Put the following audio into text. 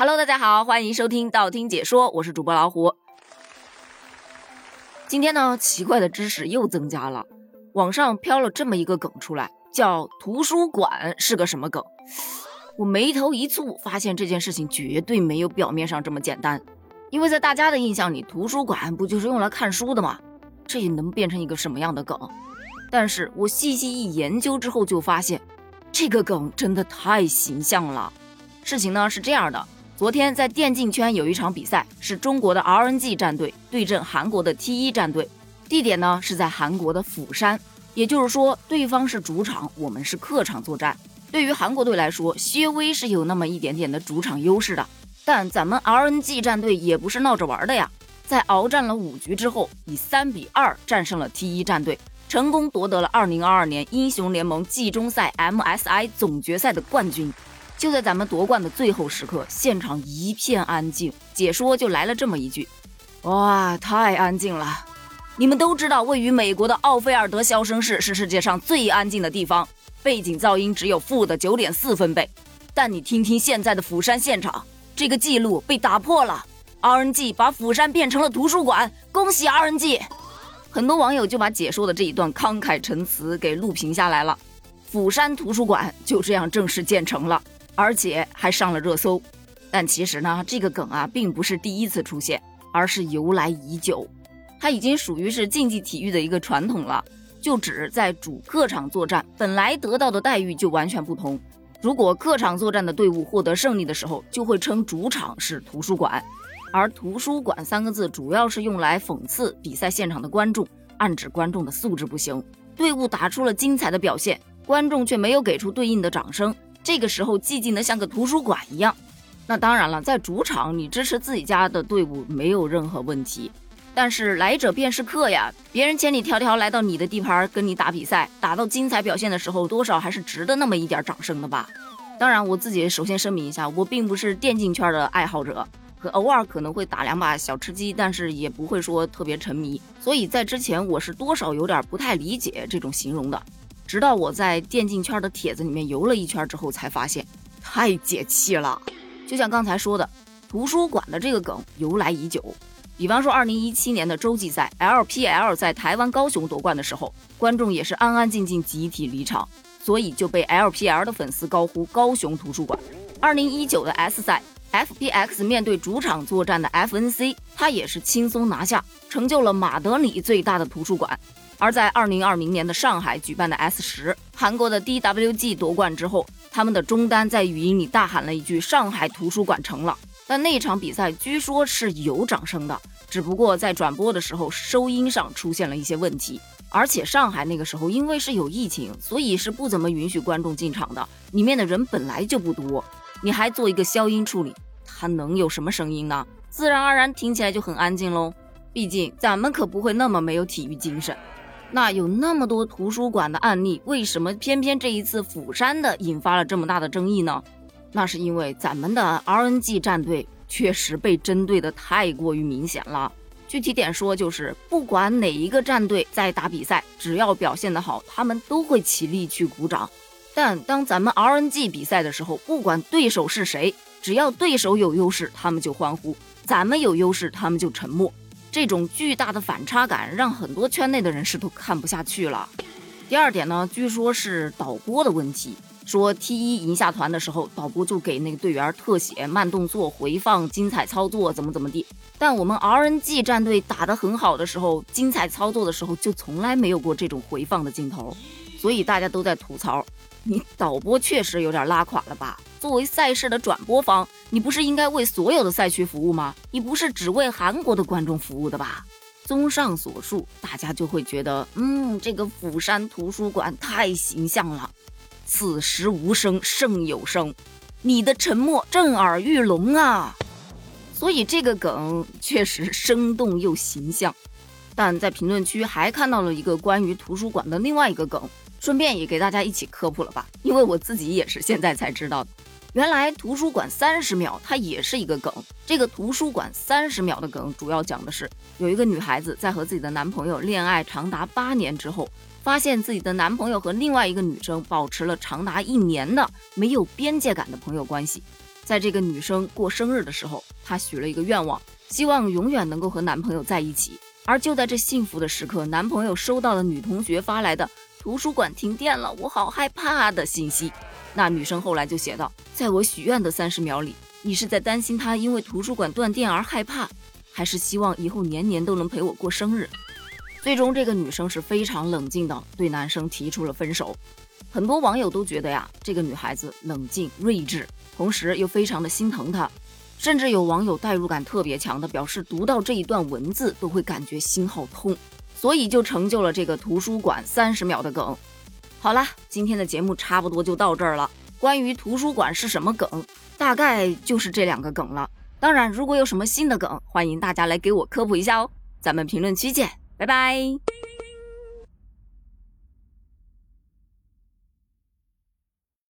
Hello，大家好，欢迎收听道听解说，我是主播老虎。今天呢，奇怪的知识又增加了，网上飘了这么一个梗出来，叫图书馆是个什么梗？我眉头一蹙，发现这件事情绝对没有表面上这么简单，因为在大家的印象里，图书馆不就是用来看书的吗？这也能变成一个什么样的梗？但是我细细一研究之后，就发现这个梗真的太形象了。事情呢是这样的。昨天在电竞圈有一场比赛，是中国的 RNG 战队对阵韩国的 T1 战队，地点呢是在韩国的釜山，也就是说对方是主场，我们是客场作战。对于韩国队来说，稍微是有那么一点点的主场优势的，但咱们 RNG 战队也不是闹着玩的呀，在鏖战了五局之后，以三比二战胜了 T1 战队，成功夺得了2022年英雄联盟季中赛 MSI 总决赛的冠军。就在咱们夺冠的最后时刻，现场一片安静。解说就来了这么一句：“哇，太安静了！你们都知道，位于美国的奥菲尔德消声室是世界上最安静的地方，背景噪音只有负的九点四分贝。但你听听现在的釜山现场，这个记录被打破了。RNG 把釜山变成了图书馆，恭喜 RNG！很多网友就把解说的这一段慷慨陈词给录屏下来了。釜山图书馆就这样正式建成了。”而且还上了热搜，但其实呢，这个梗啊，并不是第一次出现，而是由来已久，它已经属于是竞技体育的一个传统了。就指在主客场作战，本来得到的待遇就完全不同。如果客场作战的队伍获得胜利的时候，就会称主场是图书馆，而图书馆三个字主要是用来讽刺比赛现场的观众，暗指观众的素质不行，队伍打出了精彩的表现，观众却没有给出对应的掌声。这个时候寂静的像个图书馆一样，那当然了，在主场你支持自己家的队伍没有任何问题，但是来者便是客呀，别人千里迢迢来到你的地盘跟你打比赛，打到精彩表现的时候，多少还是值得那么一点掌声的吧。当然，我自己首先声明一下，我并不是电竞圈的爱好者，可偶尔可能会打两把小吃鸡，但是也不会说特别沉迷，所以在之前我是多少有点不太理解这种形容的。直到我在电竞圈的帖子里面游了一圈之后，才发现太解气了。就像刚才说的，图书馆的这个梗由来已久。比方说，二零一七年的洲际赛 LPL 在台湾高雄夺冠的时候，观众也是安安静静集体离场，所以就被 LPL 的粉丝高呼“高雄图书馆”。二零一九的 S 赛 FPX 面对主场作战的 FNC，他也是轻松拿下，成就了马德里最大的图书馆。而在二零二零年的上海举办的 S 十，韩国的 DWG 夺冠之后，他们的中单在语音里大喊了一句“上海图书馆成了”。但那场比赛据说是有掌声的，只不过在转播的时候收音上出现了一些问题。而且上海那个时候因为是有疫情，所以是不怎么允许观众进场的，里面的人本来就不多，你还做一个消音处理，它能有什么声音呢？自然而然听起来就很安静喽。毕竟咱们可不会那么没有体育精神。那有那么多图书馆的案例，为什么偏偏这一次釜山的引发了这么大的争议呢？那是因为咱们的 RNG 战队确实被针对的太过于明显了。具体点说，就是不管哪一个战队在打比赛，只要表现得好，他们都会起立去鼓掌。但当咱们 RNG 比赛的时候，不管对手是谁，只要对手有优势，他们就欢呼；咱们有优势，他们就沉默。这种巨大的反差感让很多圈内的人士都看不下去了。第二点呢，据说是导播的问题，说 T 一赢下团的时候，导播就给那个队员特写慢动作回放精彩操作，怎么怎么地。但我们 RNG 战队打得很好的时候，精彩操作的时候就从来没有过这种回放的镜头，所以大家都在吐槽。你导播确实有点拉垮了吧？作为赛事的转播方，你不是应该为所有的赛区服务吗？你不是只为韩国的观众服务的吧？综上所述，大家就会觉得，嗯，这个釜山图书馆太形象了。此时无声胜有声，你的沉默震耳欲聋啊！所以这个梗确实生动又形象。但在评论区还看到了一个关于图书馆的另外一个梗。顺便也给大家一起科普了吧，因为我自己也是现在才知道的。原来图书馆三十秒它也是一个梗。这个图书馆三十秒的梗主要讲的是，有一个女孩子在和自己的男朋友恋爱长达八年之后，发现自己的男朋友和另外一个女生保持了长达一年的没有边界感的朋友关系。在这个女生过生日的时候，她许了一个愿望，希望永远能够和男朋友在一起。而就在这幸福的时刻，男朋友收到了女同学发来的“图书馆停电了，我好害怕”的信息。那女生后来就写道：“在我许愿的三十秒里，你是在担心他因为图书馆断电而害怕，还是希望以后年年都能陪我过生日？”最终，这个女生是非常冷静的对男生提出了分手。很多网友都觉得呀，这个女孩子冷静睿智，同时又非常的心疼他。甚至有网友代入感特别强的表示，读到这一段文字都会感觉心好痛，所以就成就了这个图书馆三十秒的梗。好啦，今天的节目差不多就到这儿了。关于图书馆是什么梗，大概就是这两个梗了。当然，如果有什么新的梗，欢迎大家来给我科普一下哦。咱们评论区见，拜拜。